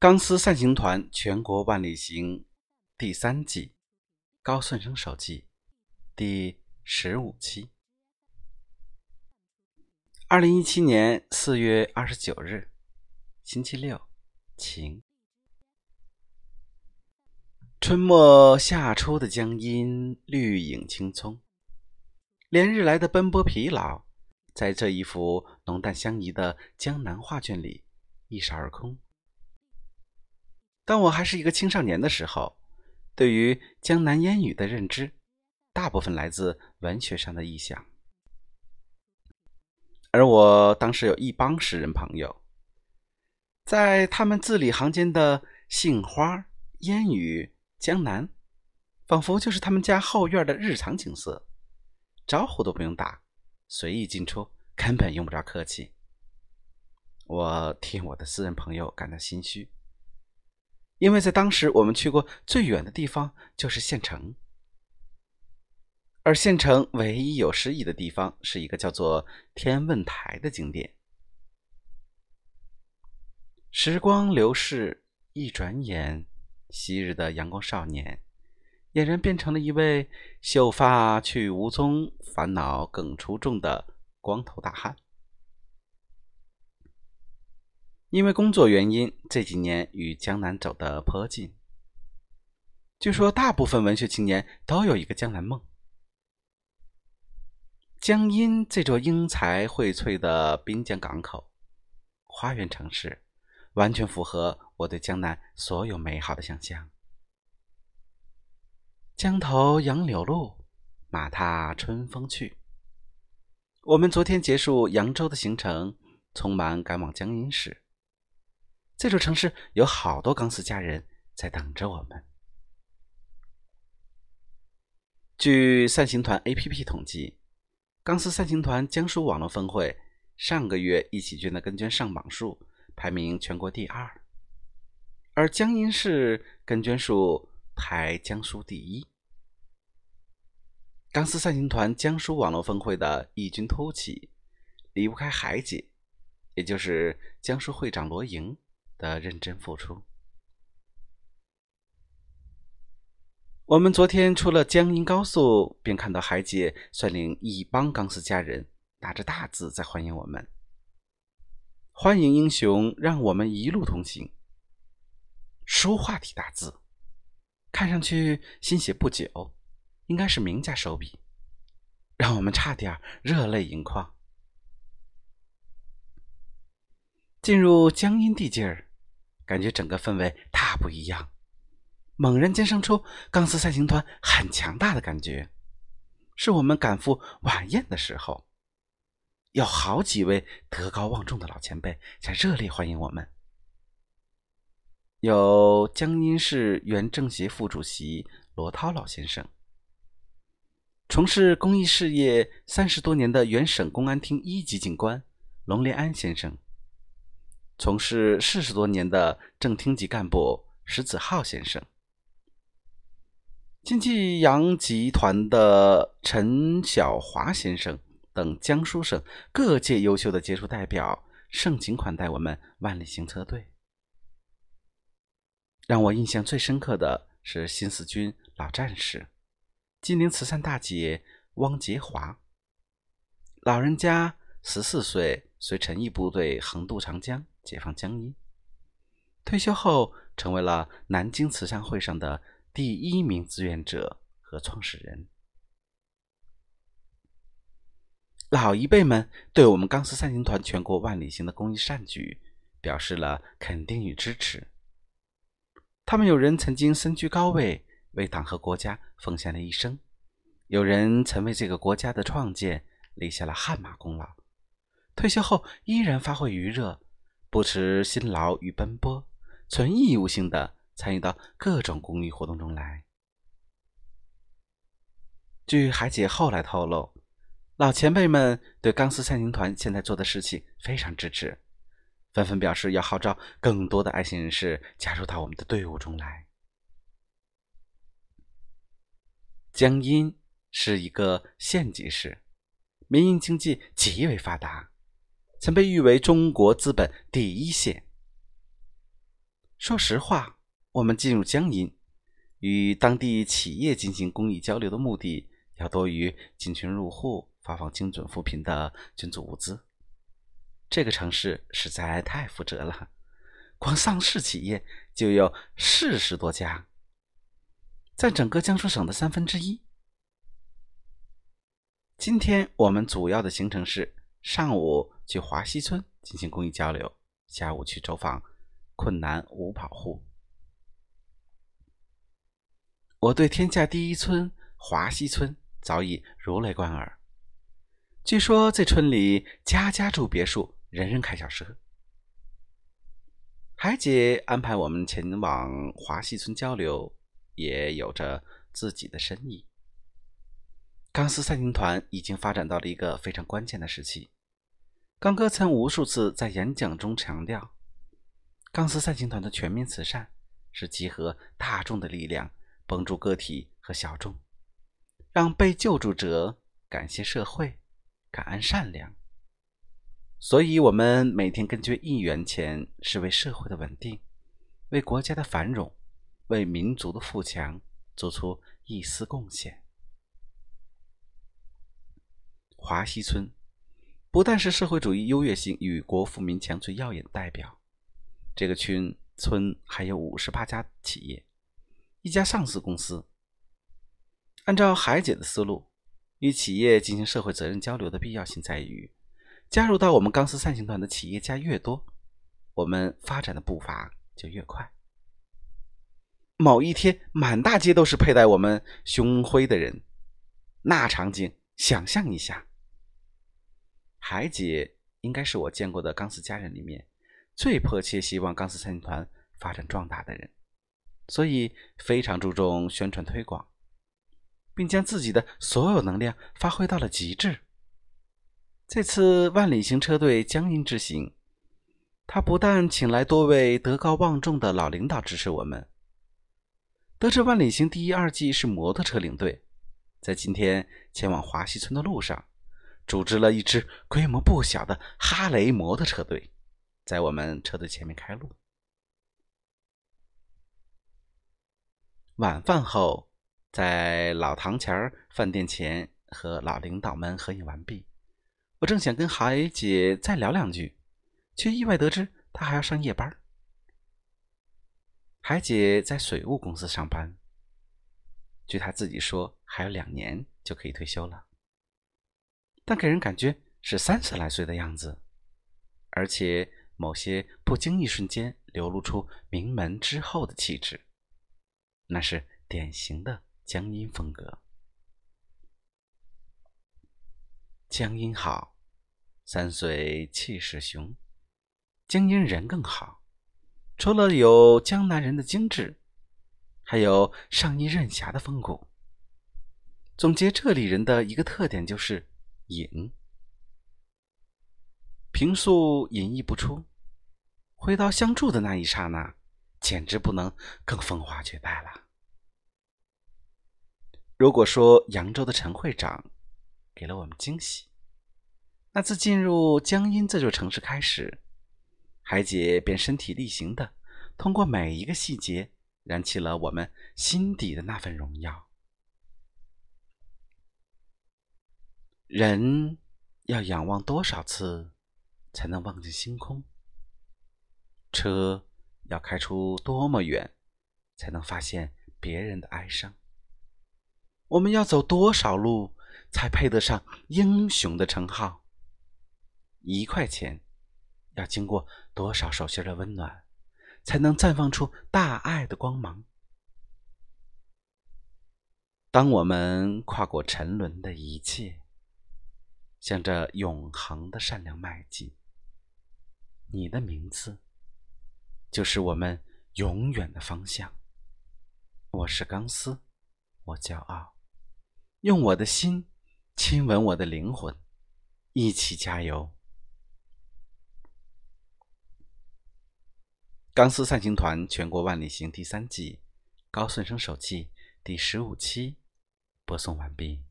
钢丝散行团全国万里行第三季，高顺生手记第十五期。二零一七年四月二十九日，星期六，晴。春末夏初的江阴，绿影青葱，连日来的奔波疲劳，在这一幅浓淡相宜的江南画卷里一扫而空。当我还是一个青少年的时候，对于江南烟雨的认知，大部分来自文学上的意象。而我当时有一帮诗人朋友，在他们字里行间的杏花、烟雨。江南，仿佛就是他们家后院的日常景色，招呼都不用打，随意进出，根本用不着客气。我替我的私人朋友感到心虚，因为在当时我们去过最远的地方就是县城，而县城唯一有诗意的地方是一个叫做天问台的景点。时光流逝，一转眼。昔日的阳光少年，俨然变成了一位秀发去无踪、烦恼更出众的光头大汉。因为工作原因，这几年与江南走得颇近。据说，大部分文学青年都有一个江南梦。江阴这座英才荟萃的滨江港口，花园城市。完全符合我对江南所有美好的想象。江头杨柳路，马踏春风去。我们昨天结束扬州的行程，匆忙赶往江阴市。这座城市有好多钢丝家人在等着我们。据散行团 APP 统计，钢丝散行团江苏网络分会上个月一起捐的跟捐上榜数。排名全国第二，而江阴市跟捐数排江苏第一。钢丝散行团江苏网络分会的异军突起，离不开海姐，也就是江苏会长罗莹的认真付出。我们昨天出了江阴高速，便看到海姐率领一帮钢丝家人，拿着大字在欢迎我们。欢迎英雄，让我们一路同行。书画体大字，看上去新写不久，应该是名家手笔，让我们差点热泪盈眶。进入江阴地界儿，感觉整个氛围大不一样，猛然间生出钢丝赛行团很强大的感觉，是我们赶赴晚宴的时候。有好几位德高望重的老前辈在热烈欢迎我们，有江阴市原政协副主席罗涛老先生，从事公益事业三十多年的原省公安厅一级警官龙连安先生，从事四十多年的正厅级干部石子浩先生，金济洋集团的陈小华先生。等江苏省各界优秀的杰出代表盛情款待我们万里行车队。让我印象最深刻的是新四军老战士、金陵慈善大姐汪杰华。老人家十四岁随陈毅部队横渡长江，解放江阴。退休后成为了南京慈善会上的第一名志愿者和创始人。老一辈们对我们钢丝三行团全国万里行的公益善举表示了肯定与支持。他们有人曾经身居高位，为党和国家奉献了一生；有人曾为这个国家的创建立下了汗马功劳。退休后依然发挥余热，不辞辛劳与奔波，纯义务性的参与到各种公益活动中来。据海姐后来透露。老前辈们对钢丝三行团现在做的事情非常支持，纷纷表示要号召更多的爱心人士加入到我们的队伍中来。江阴是一个县级市，民营经济极为发达，曾被誉为中国资本第一县。说实话，我们进入江阴，与当地企业进行公益交流的目的，要多于进群入户、发放精准扶贫的捐助物资。这个城市实在太负责了，光上市企业就有四十多家，占整个江苏省的三分之一。今天我们主要的行程是上午去华西村进行公益交流，下午去走访。困难五保户，我对天下第一村华西村早已如雷贯耳。据说这村里家家住别墅，人人开小车。海姐安排我们前往华西村交流，也有着自己的深意。钢丝赛艇团已经发展到了一个非常关键的时期。刚哥曾无数次在演讲中强调。钢丝赛星团的全民慈善是集合大众的力量，帮助个体和小众，让被救助者感谢社会，感恩善良。所以，我们每天根据一元钱，是为社会的稳定，为国家的繁荣，为民族的富强做出一丝贡献。华西村不但是社会主义优越性与国富民强最耀眼的代表。这个群村还有五十八家企业，一家上市公司。按照海姐的思路，与企业进行社会责任交流的必要性在于，加入到我们钢丝散行团的企业家越多，我们发展的步伐就越快。某一天，满大街都是佩戴我们胸徽的人，那场景，想象一下。海姐应该是我见过的钢丝家人里面。最迫切希望钢丝三团发展壮大的人，所以非常注重宣传推广，并将自己的所有能量发挥到了极致。这次万里行车队江阴之行，他不但请来多位德高望重的老领导支持我们。得知万里行第一、二季是摩托车领队，在今天前往华西村的路上，组织了一支规模不小的哈雷摩托车队。在我们车队前面开路。晚饭后，在老堂前饭店前和老领导们合影完毕，我正想跟海姐再聊两句，却意外得知她还要上夜班。海姐在水务公司上班，据她自己说，还有两年就可以退休了，但给人感觉是三十来岁的样子，而且。某些不经意瞬间流露出名门之后的气质，那是典型的江阴风格。江阴好，三岁气势雄；江阴人更好，除了有江南人的精致，还有上衣任侠的风骨。总结这里人的一个特点就是隐，平素隐逸不出。回到相助的那一刹那，简直不能更风华绝代了。如果说扬州的陈会长给了我们惊喜，那自进入江阴这座城市开始，海姐便身体力行的通过每一个细节，燃起了我们心底的那份荣耀。人要仰望多少次，才能望见星空？车要开出多么远，才能发现别人的哀伤？我们要走多少路，才配得上英雄的称号？一块钱要经过多少手心的温暖，才能绽放出大爱的光芒？当我们跨过沉沦的一切，向着永恒的善良迈进，你的名字。就是我们永远的方向。我是钢丝，我骄傲，用我的心亲吻我的灵魂，一起加油！钢丝散行团全国万里行第三季高顺生手记第十五期播送完毕。